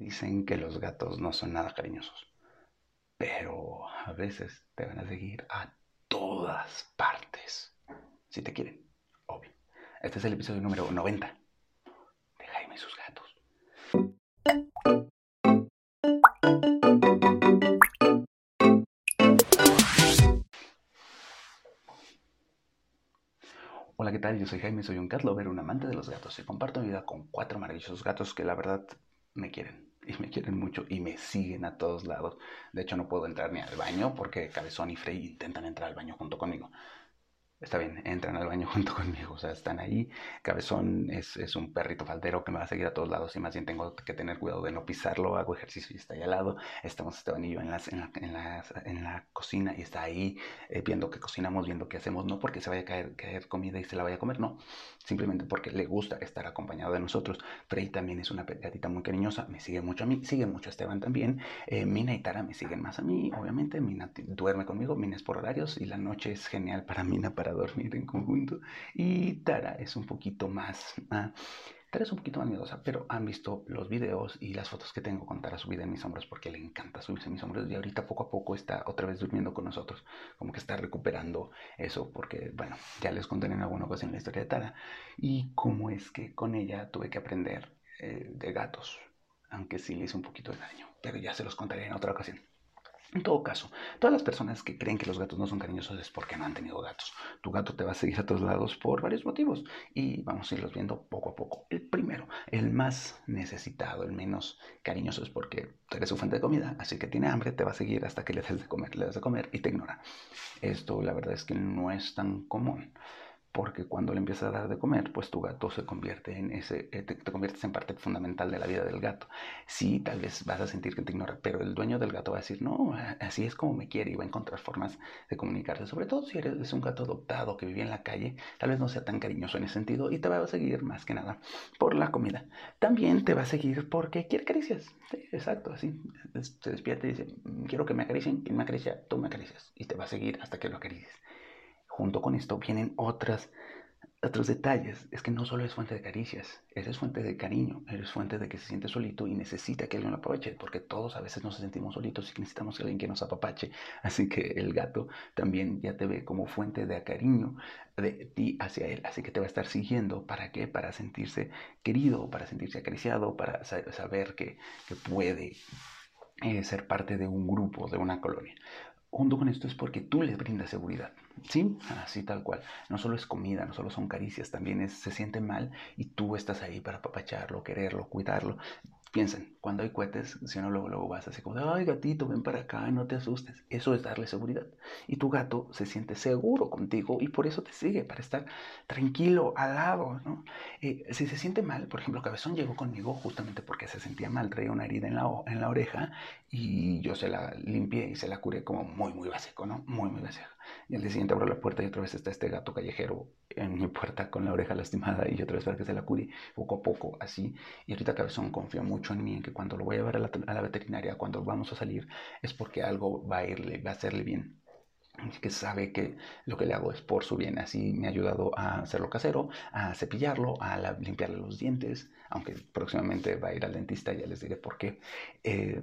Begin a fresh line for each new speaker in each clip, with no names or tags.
Dicen que los gatos no son nada cariñosos, pero a veces te van a seguir a todas partes. Si te quieren, obvio. Este es el episodio número 90 de Jaime y sus gatos. Hola, ¿qué tal? Yo soy Jaime, soy un cat lover, un amante de los gatos y comparto mi vida con cuatro maravillosos gatos que la verdad me quieren y me quieren mucho y me siguen a todos lados. De hecho, no puedo entrar ni al baño porque Cabezón y Frey intentan entrar al baño junto conmigo está bien, entran al baño junto conmigo, o sea, están ahí. Cabezón es, es, un perrito faldero que me va a seguir a todos lados y más bien tengo que tener cuidado de no pisarlo, hago ejercicio y está ahí al lado. Estamos Esteban y yo en, las, en, la, en, la, en la cocina y está ahí eh, viendo que cocinamos, viendo qué hacemos, no porque se vaya a caer, caer, comida y se la vaya a comer, no, simplemente porque le gusta estar acompañado de nosotros. Frey también es una gatita muy cariñosa, me sigue mucho a mí, sigue mucho a Esteban también. Eh, Mina y Tara me siguen más a mí, obviamente. Mina duerme conmigo, Mina es por horarios y la noche es genial para Mina para dormir en conjunto. Y Tara es un poquito más... Ah, Tara es un poquito más miedosa, pero han visto los videos y las fotos que tengo con Tara subida en mis hombros porque le encanta subirse en mis hombros y ahorita poco a poco está otra vez durmiendo con nosotros, como que está recuperando eso porque, bueno, ya les conté en alguna ocasión la historia de Tara y cómo es que con ella tuve que aprender eh, de gatos, aunque sí le hice un poquito de daño, pero ya se los contaré en otra ocasión. En todo caso, todas las personas que creen que los gatos no son cariñosos es porque no han tenido gatos. Tu gato te va a seguir a todos lados por varios motivos y vamos a irlos viendo poco a poco. El primero, el más necesitado, el menos cariñoso es porque eres su fuente de comida, así que tiene hambre, te va a seguir hasta que le des de comer, le das de comer y te ignora. Esto la verdad es que no es tan común porque cuando le empiezas a dar de comer, pues tu gato se convierte en ese, eh, te, te, conviertes en parte fundamental de la vida del gato. Sí, tal vez vas a sentir que te ignora, pero el dueño del gato va a decir, no, así es como me quiere y va a encontrar formas de comunicarse. Sobre todo si eres un gato adoptado que vive en la calle, tal vez no sea tan cariñoso en ese sentido y te va a seguir más que nada por la comida. También te va a seguir porque quiere caricias. Sí, exacto, así. Se despierta y dice, quiero que me acaricien, quien me acaricia, tú me acaricias. Y te va a seguir hasta que lo acaricies junto con esto vienen otras, otros detalles. Es que no solo es fuente de caricias, eres fuente de cariño, eres fuente de que se siente solito y necesita que alguien lo aproveche, porque todos a veces nos sentimos solitos y necesitamos que alguien que nos apapache. Así que el gato también ya te ve como fuente de cariño de ti hacia él. Así que te va a estar siguiendo. ¿Para qué? Para sentirse querido, para sentirse acariciado, para saber que, puede eh, ser parte de un grupo, de una colonia junto con esto es porque tú les brindas seguridad. ¿Sí? Así tal cual. No solo es comida, no solo son caricias, también es, se siente mal y tú estás ahí para apapacharlo, quererlo, cuidarlo. Piensen, cuando hay cohetes, si no luego, luego vas así como, ay gatito, ven para acá, no te asustes. Eso es darle seguridad. Y tu gato se siente seguro contigo y por eso te sigue, para estar tranquilo, al lado, ¿no? Eh, si se siente mal, por ejemplo, Cabezón llegó conmigo justamente porque se sentía mal, traía una herida en la, en la oreja y yo se la limpié y se la curé como muy, muy básico, ¿no? Muy, muy básico. Y al día siguiente abro la puerta y otra vez está este gato callejero en mi puerta con la oreja lastimada y otra vez para que se la cure poco a poco, así. Y ahorita Cabezón confía mucho en mí, en que cuando lo voy a llevar a la, veterinaria, cuando vamos a salir, es porque algo va a irle, va a hacerle bien que sabe que lo que le hago es por su bien. Así me ha ayudado a hacerlo casero, a cepillarlo, a la, limpiarle los dientes, aunque próximamente va a ir al dentista, ya les diré por qué. Eh,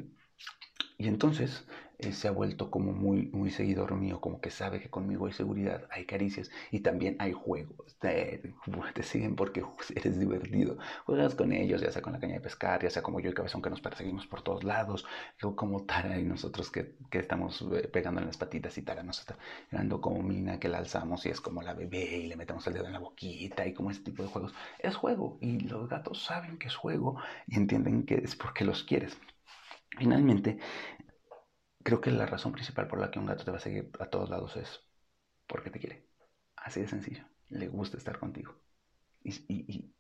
y entonces eh, se ha vuelto como muy, muy seguidor mío, como que sabe que conmigo hay seguridad, hay caricias y también hay juegos. Te, te siguen porque eres divertido. Juegas con ellos, ya sea con la caña de pescar, ya sea como yo y Cabezón que nos perseguimos por todos lados, o como Tara y nosotros que, que estamos eh, pegando en las patitas y Tara nos está mirando como Mina que la alzamos y es como la bebé y le metemos el dedo en la boquita y como ese tipo de juegos. Es juego y los gatos saben que es juego y entienden que es porque los quieres. Finalmente, creo que la razón principal por la que un gato te va a seguir a todos lados es porque te quiere. Así de sencillo. Le gusta estar contigo. Y, y,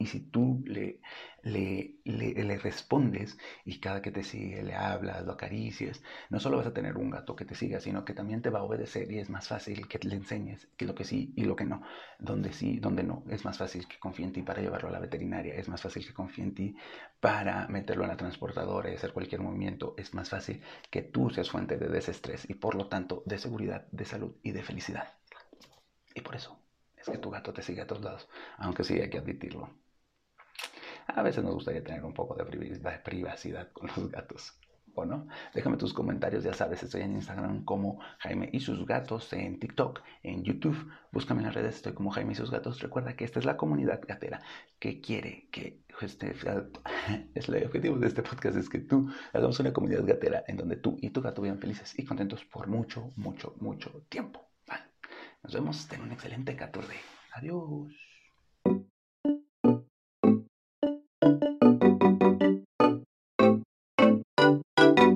y, si tú le, le, le, le, respondes y cada que te sigue le hablas, lo acaricias, no solo vas a tener un gato que te siga, sino que también te va a obedecer y es más fácil que le enseñes que lo que sí y lo que no, donde sí, donde no. Es más fácil que confíe en ti para llevarlo a la veterinaria, es más fácil que confíe en ti para meterlo en la transportadora y hacer cualquier movimiento, es más fácil que tú seas fuente de desestrés y por lo tanto de seguridad, de salud y de felicidad. Y por eso es que tu gato te sigue a todos lados, aunque sí hay que admitirlo a veces nos gustaría tener un poco de privacidad con los gatos. ¿O no? Déjame tus comentarios, ya sabes, estoy en Instagram como Jaime y sus gatos, en TikTok, en YouTube, búscame en las redes, estoy como Jaime y sus gatos. Recuerda que esta es la comunidad gatera que quiere que este, es el objetivo de este podcast es que tú hagamos una comunidad gatera en donde tú y tu gato vivan felices y contentos por mucho, mucho, mucho tiempo. Nos vemos, ten un excelente 14. Adiós.